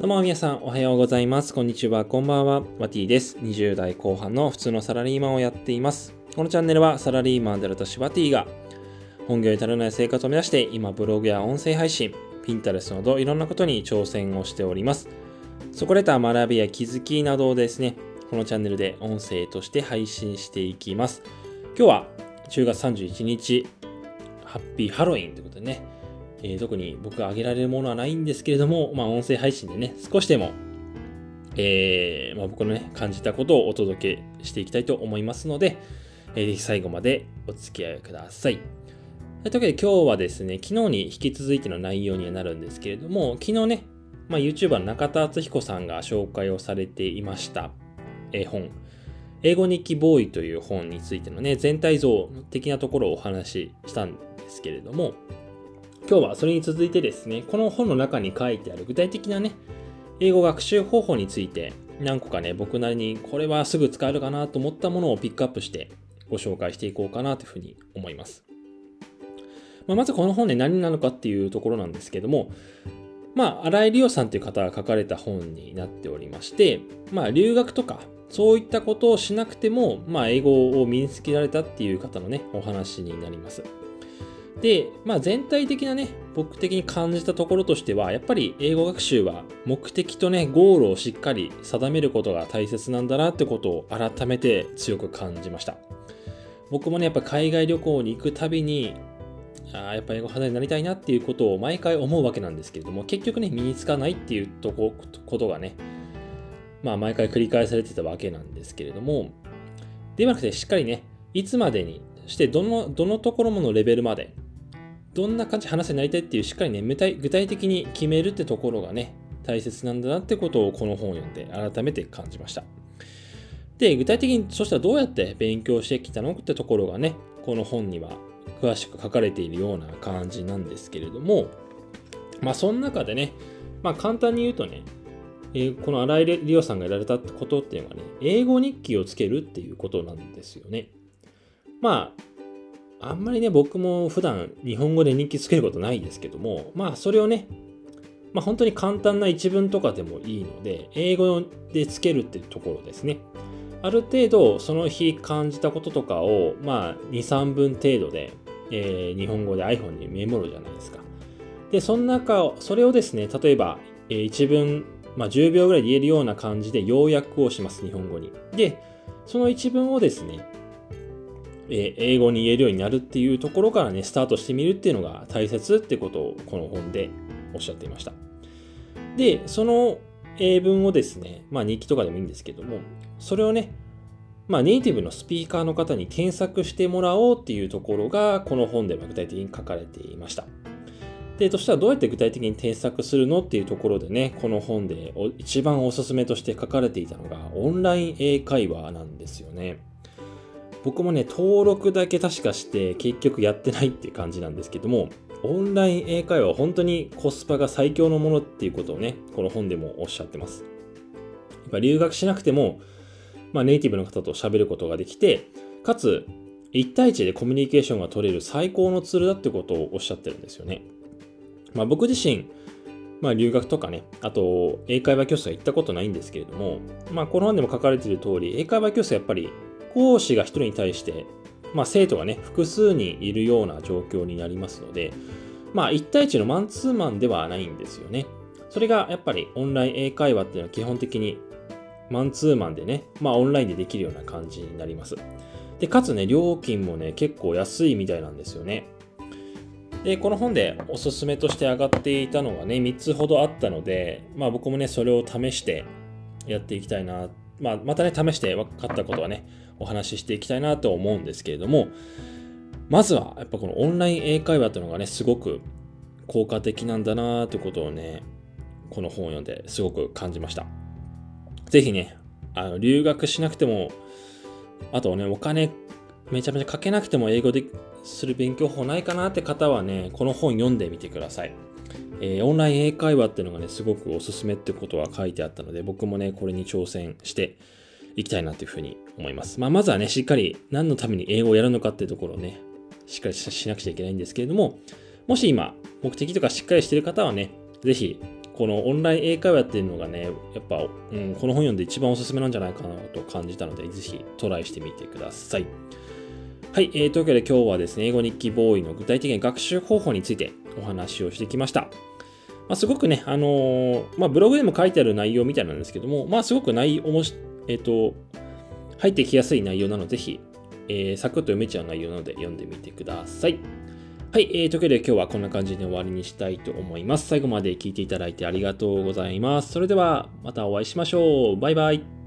どうも皆さんおはようございます。こんにちは、こんばんは。マティです。20代後半の普通のサラリーマンをやっています。このチャンネルはサラリーマンである私バティが本業に足らない生活を目指して今ブログや音声配信、ピンタレスなどいろんなことに挑戦をしております。そこで得た学びや気づきなどをですね、このチャンネルで音声として配信していきます。今日は10月31日、ハッピーハロウィンということでね、えー、特に僕が挙げられるものはないんですけれども、まあ、音声配信でね、少しでも、えー、まあ、僕のね、感じたことをお届けしていきたいと思いますので、えー、ぜひ最後までお付き合いください。というわけで今日はですね、昨日に引き続いての内容にはなるんですけれども、昨日ね、まあ、YouTuber の中田敦彦さんが紹介をされていました絵本、英語日記ボーイという本についてのね、全体像的なところをお話ししたんですけれども、今日はそれに続いてですね、この本の中に書いてある具体的なね、英語学習方法について何個かね、僕なりにこれはすぐ使えるかなと思ったものをピックアップしてご紹介していこうかなというふうに思います。まあ、まずこの本で何なのかっていうところなんですけども、まあ、新井理央さんという方が書かれた本になっておりまして、まあ、留学とか、そういったことをしなくても、まあ、英語を身につけられたっていう方のね、お話になります。で、まあ、全体的なね、僕的に感じたところとしては、やっぱり英語学習は目的とね、ゴールをしっかり定めることが大切なんだなってことを改めて強く感じました。僕もね、やっぱ海外旅行に行くたびに、あやっぱ英語肌になりたいなっていうことを毎回思うわけなんですけれども、結局ね、身につかないっていうとこことがね、まあ毎回繰り返されてたわけなんですけれども、ではなくてしっかりね、いつまでにしてどの、どのところものレベルまでどんな感じ話せになりたいっていうしっかりね、具体的に決めるってところがね、大切なんだなってことをこの本を読んで改めて感じました。で、具体的にそしたらどうやって勉強してきたのってところがね、この本には詳しく書かれているような感じなんですけれども、まあその中でね、まあ簡単に言うとね、え、この新井理央さんがやられたことっていうのはね、英語日記をつけるっていうことなんですよね。まあ、あんまりね、僕も普段日本語で日記つけることないですけども、まあそれをね、まあ本当に簡単な一文とかでもいいので、英語でつけるっていうところですね。ある程度その日感じたこととかを、まあ2、3分程度で、えー、日本語で iPhone にメモるじゃないですか。で、その中を、それをですね、例えば、えー、一文、まあ10秒ぐらいで言えるような感じで要約をします、日本語に。で、その一文をですね、え英語に言えるようになるっていうところからね、スタートしてみるっていうのが大切ってことをこの本でおっしゃっていました。で、その英文をですね、まあ日記とかでもいいんですけども、それをね、まあネイティブのスピーカーの方に添削してもらおうっていうところがこの本では具体的に書かれていました。で、としたらどうやって具体的に添削するのっていうところでね、この本で一番おすすめとして書かれていたのがオンライン英会話なんですよね。僕もね、登録だけ確かして結局やってないっていう感じなんですけども、オンライン英会話は本当にコスパが最強のものっていうことをね、この本でもおっしゃってます。やっぱ留学しなくても、まあ、ネイティブの方と喋ることができて、かつ、1対1でコミュニケーションが取れる最高のツールだってことをおっしゃってるんですよね。まあ、僕自身、まあ、留学とかね、あと、英会話教室は行ったことないんですけれども、まあ、この本でも書かれている通り、英会話教室はやっぱり講師が1人に対して、まあ、生徒がね、複数人いるような状況になりますので、まあ、1対1のマンツーマンではないんですよね。それがやっぱりオンライン英会話っていうのは基本的にマンツーマンでね、まあオンラインでできるような感じになります。で、かつね、料金もね、結構安いみたいなんですよね。で、この本でおすすめとして上がっていたのがね、3つほどあったので、まあ僕もね、それを試してやっていきたいな。まあまたね、試して分かったことはね、お話ししていきたいなと思うんですけれども、まずはやっぱこのオンライン英会話というのがね、すごく効果的なんだなということをね、この本を読んですごく感じました。ぜひね、あの留学しなくても、あとね、お金めちゃめちゃかけなくても英語でする勉強法ないかなって方はね、この本読んでみてください。えー、オンライン英会話っていうのがね、すごくおすすめってことは書いてあったので、僕もね、これに挑戦していきたいなというふうに思います。まあ、まずはね、しっかり何のために英語をやるのかっていうところをね、しっかりしなくちゃいけないんですけれども、もし今、目的とかしっかりしてる方はね、ぜひ、このオンライン英会話っていうのがね、やっぱ、うん、この本読んで一番おすすめなんじゃないかなと感じたので、ぜひトライしてみてください。はい、えー、というわけで今日はですね、英語日記ボーイの具体的な学習方法についてお話をしてきました。まあ、すごくね、あのー、まあ、ブログでも書いてある内容みたいなんですけども、まあ、すごく内容もえっ、ー、と、入ってきやすい内容なので、ぜひ、えー、サクッと読めちゃう内容なので読んでみてください。はい、えー、というわけで今日はこんな感じで終わりにしたいと思います。最後まで聞いていただいてありがとうございます。それではまたお会いしましょう。バイバイ。